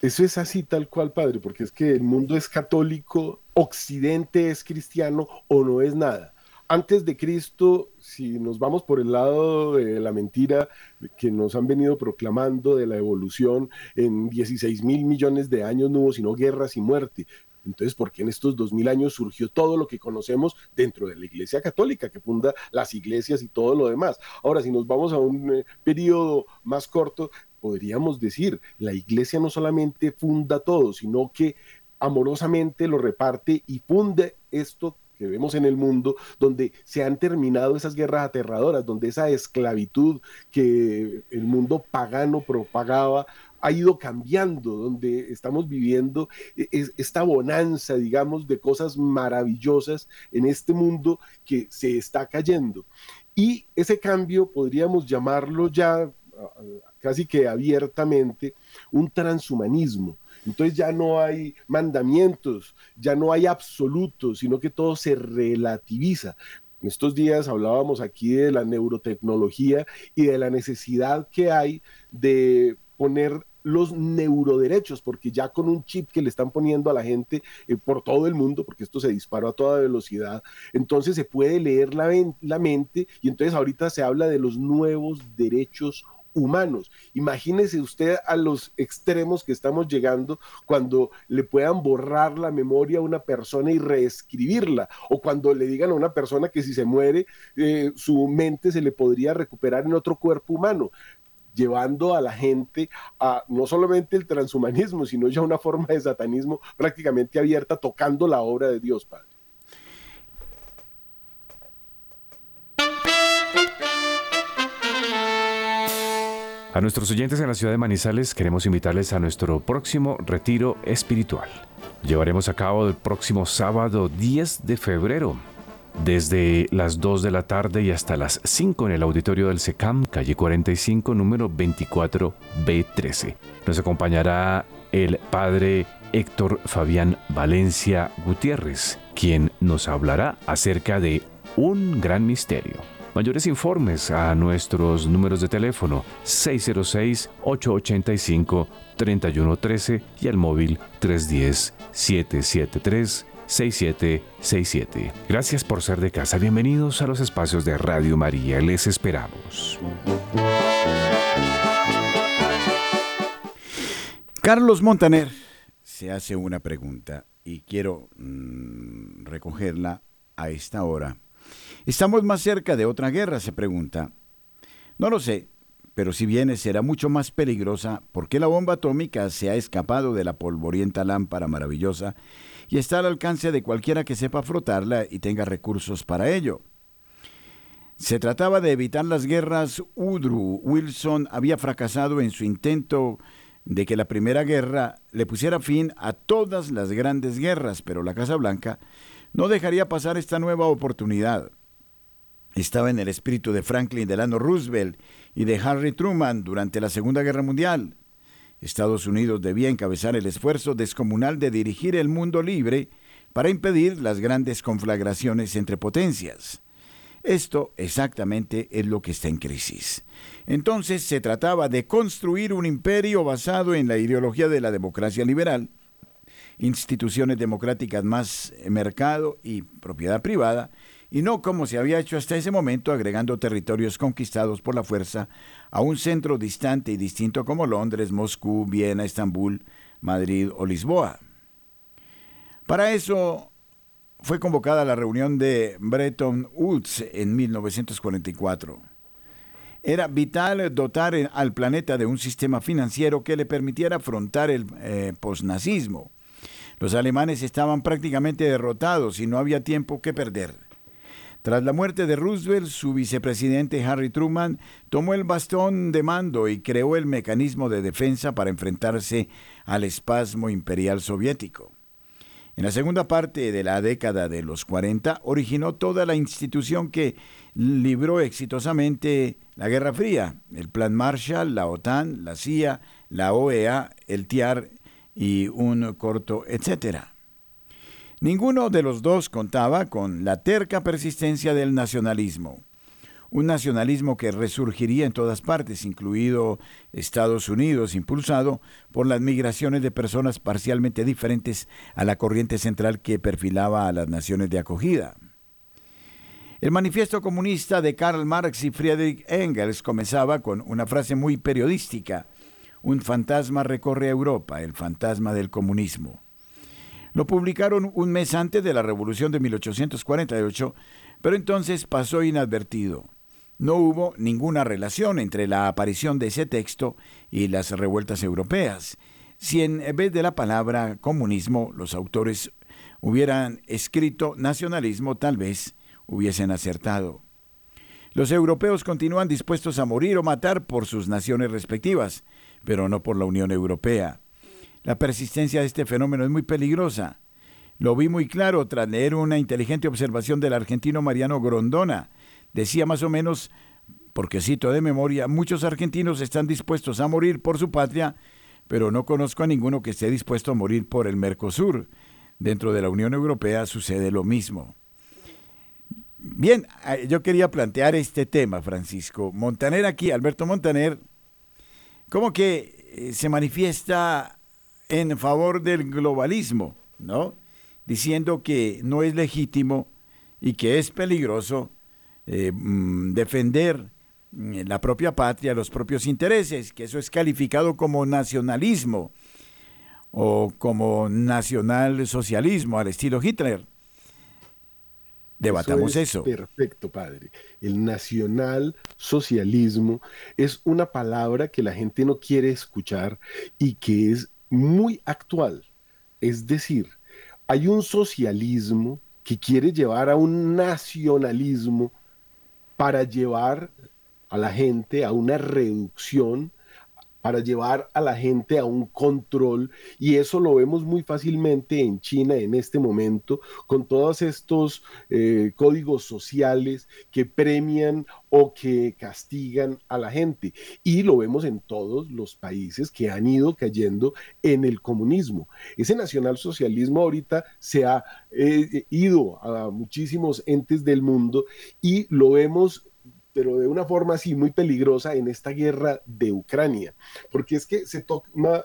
Eso es así tal cual, padre, porque es que el mundo es católico, Occidente es cristiano o no es nada antes de Cristo, si nos vamos por el lado de la mentira que nos han venido proclamando de la evolución, en 16 mil millones de años no hubo sino guerras y muerte. Entonces, ¿por qué en estos dos mil años surgió todo lo que conocemos dentro de la Iglesia Católica, que funda las iglesias y todo lo demás? Ahora, si nos vamos a un eh, periodo más corto, podríamos decir, la Iglesia no solamente funda todo, sino que amorosamente lo reparte y funde esto que vemos en el mundo, donde se han terminado esas guerras aterradoras, donde esa esclavitud que el mundo pagano propagaba ha ido cambiando, donde estamos viviendo e-, esta bonanza, digamos, de cosas maravillosas en este mundo que se está cayendo. Y ese cambio podríamos llamarlo ya casi que abiertamente un transhumanismo entonces ya no hay mandamientos, ya no hay absolutos, sino que todo se relativiza. En estos días hablábamos aquí de la neurotecnología y de la necesidad que hay de poner los neuroderechos, porque ya con un chip que le están poniendo a la gente eh, por todo el mundo, porque esto se disparó a toda velocidad, entonces se puede leer la, la mente y entonces ahorita se habla de los nuevos derechos humanos. Imagínese usted a los extremos que estamos llegando cuando le puedan borrar la memoria a una persona y reescribirla, o cuando le digan a una persona que si se muere, eh, su mente se le podría recuperar en otro cuerpo humano llevando a la gente a no solamente el transhumanismo, sino ya una forma de satanismo prácticamente abierta, tocando la obra de Dios, Padre. A nuestros oyentes en la ciudad de Manizales queremos invitarles a nuestro próximo retiro espiritual. Llevaremos a cabo el próximo sábado 10 de febrero, desde las 2 de la tarde y hasta las 5 en el auditorio del SECAM, calle 45, número 24B13. Nos acompañará el padre Héctor Fabián Valencia Gutiérrez, quien nos hablará acerca de un gran misterio Mayores informes a nuestros números de teléfono 606-885-3113 y al móvil 310-773-6767. Gracias por ser de casa. Bienvenidos a los espacios de Radio María. Les esperamos. Carlos Montaner se hace una pregunta y quiero mm, recogerla a esta hora ¿Estamos más cerca de otra guerra? se pregunta. No lo sé, pero si viene será mucho más peligrosa porque la bomba atómica se ha escapado de la polvorienta lámpara maravillosa y está al alcance de cualquiera que sepa frotarla y tenga recursos para ello. Se trataba de evitar las guerras Udru. Wilson había fracasado en su intento de que la Primera Guerra le pusiera fin a todas las grandes guerras, pero la Casa Blanca no dejaría pasar esta nueva oportunidad estaba en el espíritu de Franklin Delano Roosevelt y de Harry Truman durante la Segunda Guerra Mundial. Estados Unidos debía encabezar el esfuerzo descomunal de dirigir el mundo libre para impedir las grandes conflagraciones entre potencias. Esto exactamente es lo que está en crisis. Entonces se trataba de construir un imperio basado en la ideología de la democracia liberal, instituciones democráticas más mercado y propiedad privada, y no como se había hecho hasta ese momento agregando territorios conquistados por la fuerza a un centro distante y distinto como Londres, Moscú, Viena, Estambul, Madrid o Lisboa. Para eso fue convocada la reunión de Bretton Woods en 1944. Era vital dotar al planeta de un sistema financiero que le permitiera afrontar el eh, posnazismo. Los alemanes estaban prácticamente derrotados y no había tiempo que perder. Tras la muerte de Roosevelt, su vicepresidente Harry Truman tomó el bastón de mando y creó el mecanismo de defensa para enfrentarse al espasmo imperial soviético. En la segunda parte de la década de los 40 originó toda la institución que libró exitosamente la Guerra Fría, el Plan Marshall, la OTAN, la CIA, la OEA, el TIAR y un corto etcétera. Ninguno de los dos contaba con la terca persistencia del nacionalismo, un nacionalismo que resurgiría en todas partes, incluido Estados Unidos, impulsado por las migraciones de personas parcialmente diferentes a la corriente central que perfilaba a las naciones de acogida. El manifiesto comunista de Karl Marx y Friedrich Engels comenzaba con una frase muy periodística. Un fantasma recorre Europa, el fantasma del comunismo. Lo publicaron un mes antes de la Revolución de 1848, pero entonces pasó inadvertido. No hubo ninguna relación entre la aparición de ese texto y las revueltas europeas. Si en vez de la palabra comunismo los autores hubieran escrito nacionalismo, tal vez hubiesen acertado. Los europeos continúan dispuestos a morir o matar por sus naciones respectivas, pero no por la Unión Europea. La persistencia de este fenómeno es muy peligrosa. Lo vi muy claro tras leer una inteligente observación del argentino Mariano Grondona. Decía más o menos, porque cito de memoria, muchos argentinos están dispuestos a morir por su patria, pero no conozco a ninguno que esté dispuesto a morir por el Mercosur. Dentro de la Unión Europea sucede lo mismo. Bien, yo quería plantear este tema, Francisco. Montaner aquí, Alberto Montaner, como que eh, se manifiesta en favor del globalismo, ¿no? Diciendo que no es legítimo y que es peligroso eh, mm, defender mm, la propia patria, los propios intereses, que eso es calificado como nacionalismo o como nacional socialismo al estilo Hitler. Debatamos eso, Perfecto, padre. El nacional socialismo es una palabra que la gente no quiere escuchar y que es muy actual. Es decir, hay un socialismo que quiere llevar a un nacionalismo para llevar a la gente a una reducción para llevar a la gente a un control y eso lo vemos muy fácilmente en China en este momento con todos estos eh, códigos sociales que premian o que castigan a la gente y lo vemos en todos los países que han ido cayendo en el comunismo. Ese nacionalsocialismo ahorita se ha eh, ido a muchísimos entes del mundo y lo vemos pero de una forma así muy peligrosa en esta guerra de Ucrania, porque es que se, toma,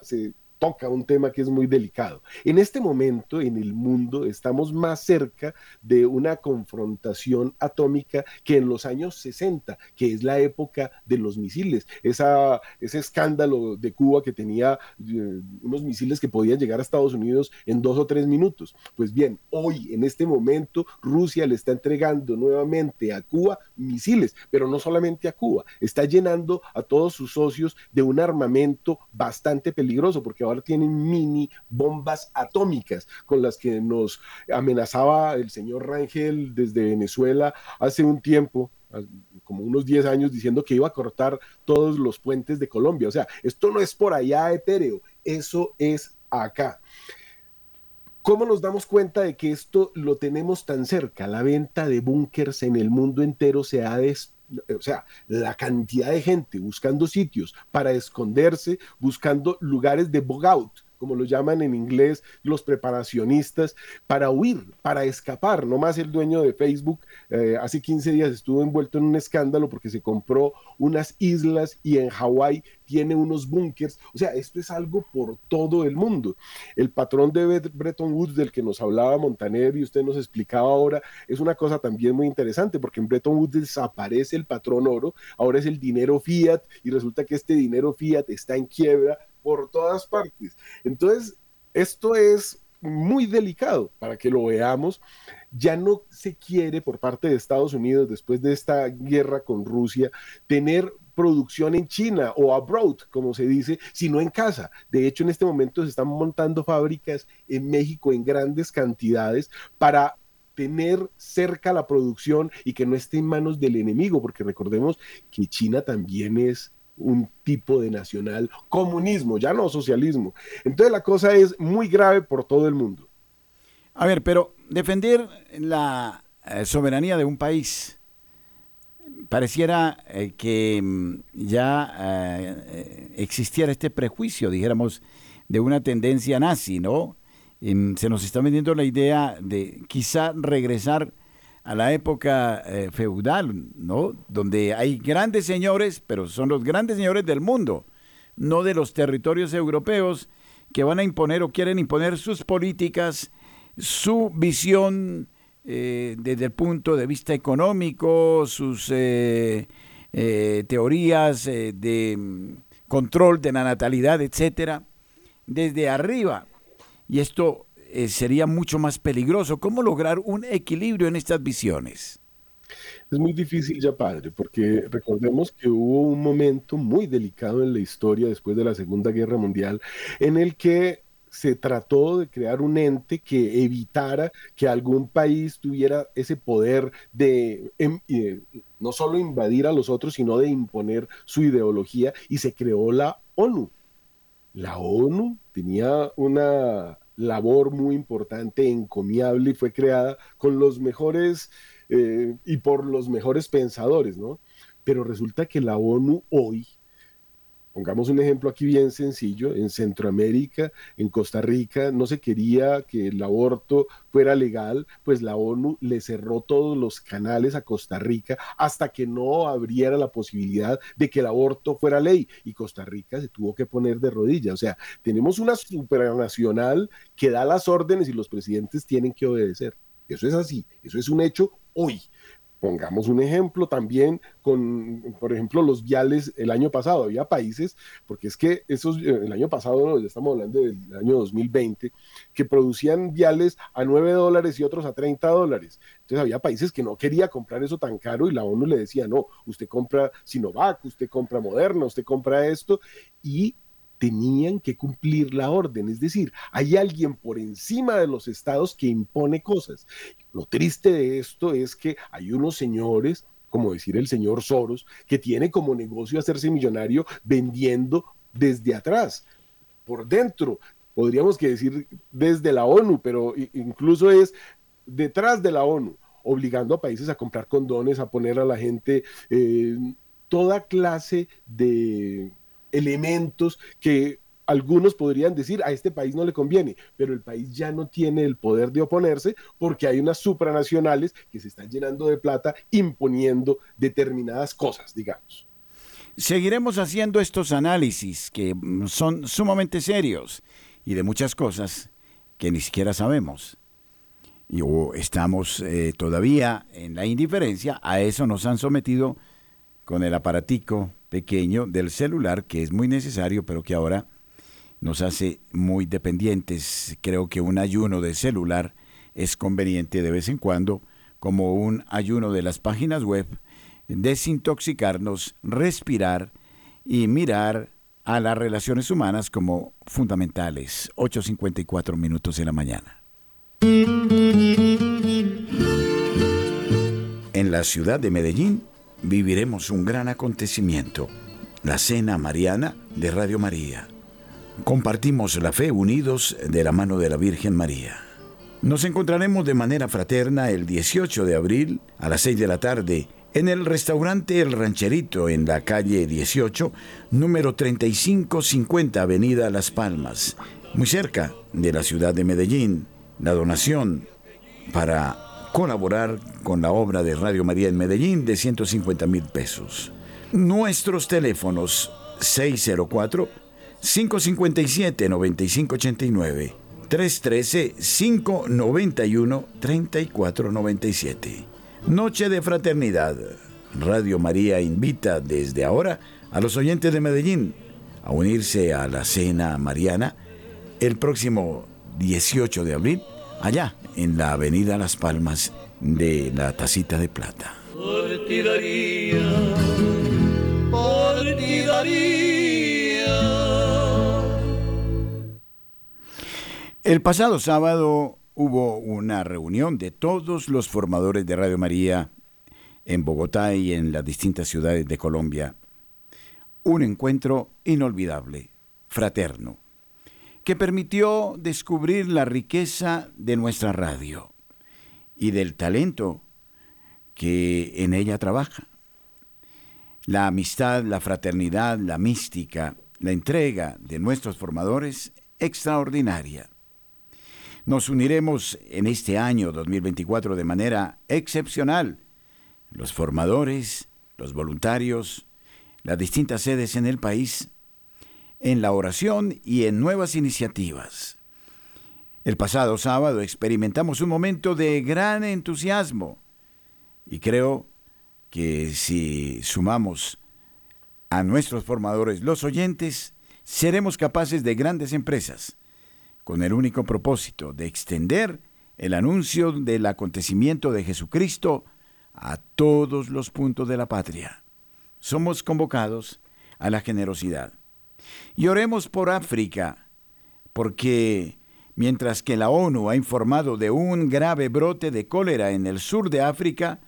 toca un tema que es muy delicado. En este momento en el mundo estamos más cerca de una confrontación atómica que en los años 60, que es la época de los misiles. Ese escándalo de Cuba que tenía eh, unos misiles que podían llegar a Estados Unidos en dos o tres minutos. Pues bien, hoy en este momento Rusia le está entregando nuevamente a Cuba misiles, pero no solamente a Cuba, está llenando a todos sus socios de un armamento bastante peligroso, porque ahora tienen mini bombas atómicas con las que nos amenazaba el señor Rangel desde Venezuela hace un tiempo como unos 10 años diciendo que iba a cortar todos los puentes de Colombia. O sea, esto no es por allá etéreo, eso es acá. ¿Cómo nos damos cuenta de que esto lo tenemos tan cerca? La venta de búnkers en el mundo entero se ha des o sea, la cantidad de gente buscando sitios para esconderse, buscando lugares de bogout, como lo llaman en inglés los preparacionistas, para huir, para escapar. No más el dueño de Facebook eh, hace 15 días estuvo envuelto en un escándalo porque se compró unas islas y en Hawái tiene unos búnkers. O sea, esto es algo por todo el mundo. El patrón de Bretton Woods del que nos hablaba Montaner y usted nos explicaba ahora es una cosa también muy interesante porque en Bretton Woods desaparece el patrón oro, ahora es el dinero fiat y resulta que este dinero fiat está en quiebra por todas partes. Entonces, esto es muy delicado para que lo veamos. Ya no se quiere por parte de Estados Unidos, después de esta guerra con Rusia, tener producción en China o abroad, como se dice, sino en casa. De hecho, en este momento se están montando fábricas en México en grandes cantidades para tener cerca la producción y que no esté en manos del enemigo, porque recordemos que China también es un tipo de nacional comunismo, ya no socialismo. Entonces la cosa es muy grave por todo el mundo. A ver, pero defender la eh, soberanía de un país pareciera eh, que mm, ya eh, existiera este prejuicio, dijéramos, de una tendencia nazi, ¿no? se nos está vendiendo la idea de quizá regresar a la época eh, feudal, ¿no? Donde hay grandes señores, pero son los grandes señores del mundo, no de los territorios europeos que van a imponer o quieren imponer sus políticas, su visión eh, desde el punto de vista económico, sus eh, teorías de control de la natalidad, etcétera, desde arriba y esto eh, sería mucho más peligroso. ¿Cómo lograr un equilibrio en estas visiones? Es muy difícil ya, padre, porque recordemos que hubo un momento muy delicado en la historia después de la Segunda Guerra Mundial en el que se trató de crear un ente que evitara que algún país tuviera ese poder de em, no solo invadir a los otros, sino de imponer su ideología y se creó la ONU. La ONU tenía una labor muy importante, encomiable, y fue creada con los mejores eh, y por los mejores pensadores, ¿no? Pero resulta que la ONU hoy Pongamos un ejemplo aquí bien sencillo, en Centroamérica, en Costa Rica, no se quería que el aborto fuera legal, pues la ONU le cerró todos los canales a Costa Rica hasta que no abriera la posibilidad de que el aborto fuera ley y Costa Rica se tuvo que poner de rodillas. O sea, tenemos una supranacional que da las órdenes y los presidentes tienen que obedecer. Eso es así, eso es un hecho hoy. Pongamos un ejemplo también con, por ejemplo, los viales el año pasado. Había países, porque es que esos, eh, el año pasado, estamos hablando del año 2020, que producían viales a 9 dólares y otros a 30 dólares. Entonces había países que no quería comprar eso tan caro y la ONU le decía, no, usted compra Sinovac, usted compra Moderna, usted compra esto. Y tenían que cumplir la orden. Es decir, hay alguien por encima de los estados que impone cosas. Lo triste de esto es que hay unos señores, como decir el señor Soros, que tiene como negocio hacerse millonario vendiendo desde atrás, por dentro. Podríamos decir desde la ONU, pero incluso es detrás de la ONU, obligando a países a comprar condones, a poner a la gente eh, toda clase de elementos que algunos podrían decir a este país no le conviene, pero el país ya no tiene el poder de oponerse porque hay unas supranacionales que se están llenando de plata imponiendo determinadas cosas, digamos. Seguiremos haciendo estos análisis que son sumamente serios y de muchas cosas que ni siquiera sabemos. Y estamos eh, todavía en la indiferencia, a eso nos han sometido con el aparatico pequeño del celular, que es muy necesario, pero que ahora nos hace muy dependientes. Creo que un ayuno de celular es conveniente de vez en cuando, como un ayuno de las páginas web, desintoxicarnos, respirar y mirar a las relaciones humanas como fundamentales. 8.54 minutos de la mañana. En la ciudad de Medellín, viviremos un gran acontecimiento, la Cena Mariana de Radio María. Compartimos la fe unidos de la mano de la Virgen María. Nos encontraremos de manera fraterna el 18 de abril a las 6 de la tarde en el restaurante El Rancherito en la calle 18, número 3550 Avenida Las Palmas, muy cerca de la ciudad de Medellín. La donación para colaborar con la obra de Radio María en Medellín de 150 mil pesos. Nuestros teléfonos 604-557-9589, 313-591-3497. Noche de Fraternidad. Radio María invita desde ahora a los oyentes de Medellín a unirse a la cena mariana el próximo 18 de abril allá en la avenida Las Palmas de la Tacita de Plata. El pasado sábado hubo una reunión de todos los formadores de Radio María en Bogotá y en las distintas ciudades de Colombia. Un encuentro inolvidable, fraterno, que permitió descubrir la riqueza de nuestra radio y del talento que en ella trabaja. La amistad, la fraternidad, la mística, la entrega de nuestros formadores, extraordinaria. Nos uniremos en este año 2024 de manera excepcional. Los formadores, los voluntarios, las distintas sedes en el país, en la oración y en nuevas iniciativas. El pasado sábado experimentamos un momento de gran entusiasmo y creo que si sumamos a nuestros formadores los oyentes, seremos capaces de grandes empresas con el único propósito de extender el anuncio del acontecimiento de Jesucristo a todos los puntos de la patria. Somos convocados a la generosidad. Y oremos por África, porque mientras que la ONU ha informado de un grave brote de cólera en el sur de África,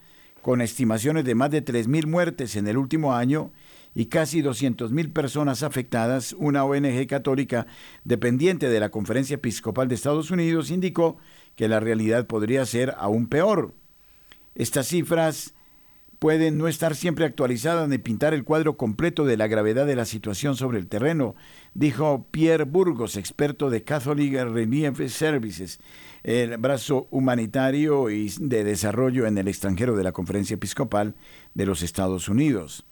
con estimaciones de más de 3.000 muertes en el último año y casi 200.000 personas afectadas, una ONG católica dependiente de la Conferencia Episcopal de Estados Unidos indicó que la realidad podría ser aún peor. Estas cifras pueden no estar siempre actualizadas ni pintar el cuadro completo de la gravedad de la situación sobre el terreno, dijo Pierre Burgos, experto de Catholic Relief Services, el brazo humanitario y de desarrollo en el extranjero de la Conferencia Episcopal de los Estados Unidos.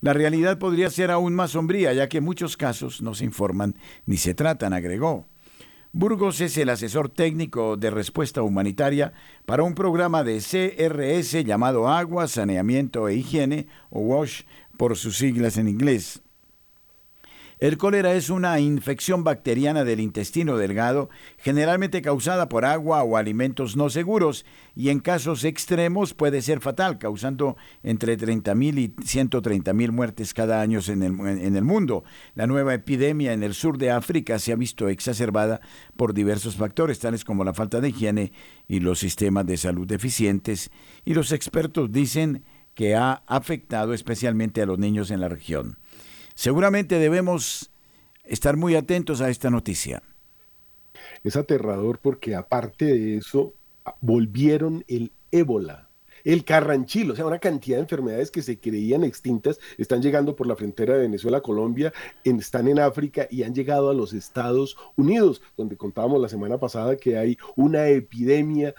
La realidad podría ser aún más sombría, ya que muchos casos no se informan ni se tratan, agregó. Burgos es el asesor técnico de respuesta humanitaria para un programa de CRS llamado Agua, Saneamiento e Higiene, o WASH por sus siglas en inglés. El cólera es una infección bacteriana del intestino delgado, generalmente causada por agua o alimentos no seguros, y en casos extremos puede ser fatal, causando entre 30.000 y 130.000 muertes cada año en el, en el mundo. La nueva epidemia en el sur de África se ha visto exacerbada por diversos factores, tales como la falta de higiene y los sistemas de salud deficientes, y los expertos dicen que ha afectado especialmente a los niños en la región. Seguramente debemos estar muy atentos a esta noticia. Es aterrador porque aparte de eso, volvieron el ébola, el carranchilo, o sea, una cantidad de enfermedades que se creían extintas están llegando por la frontera de Venezuela a Colombia, están en África y han llegado a los Estados Unidos, donde contábamos la semana pasada que hay una epidemia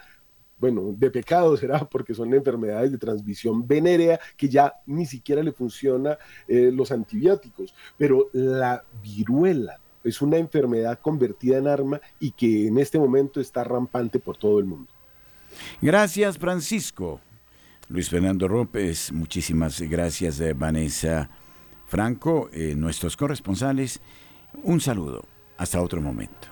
bueno, de pecado será porque son enfermedades de transmisión venérea que ya ni siquiera le funciona eh, los antibióticos, pero la viruela es una enfermedad convertida en arma y que en este momento está rampante por todo el mundo. Gracias, Francisco. Luis Fernando López, muchísimas gracias, eh, Vanessa Franco, eh, nuestros corresponsales. Un saludo. Hasta otro momento.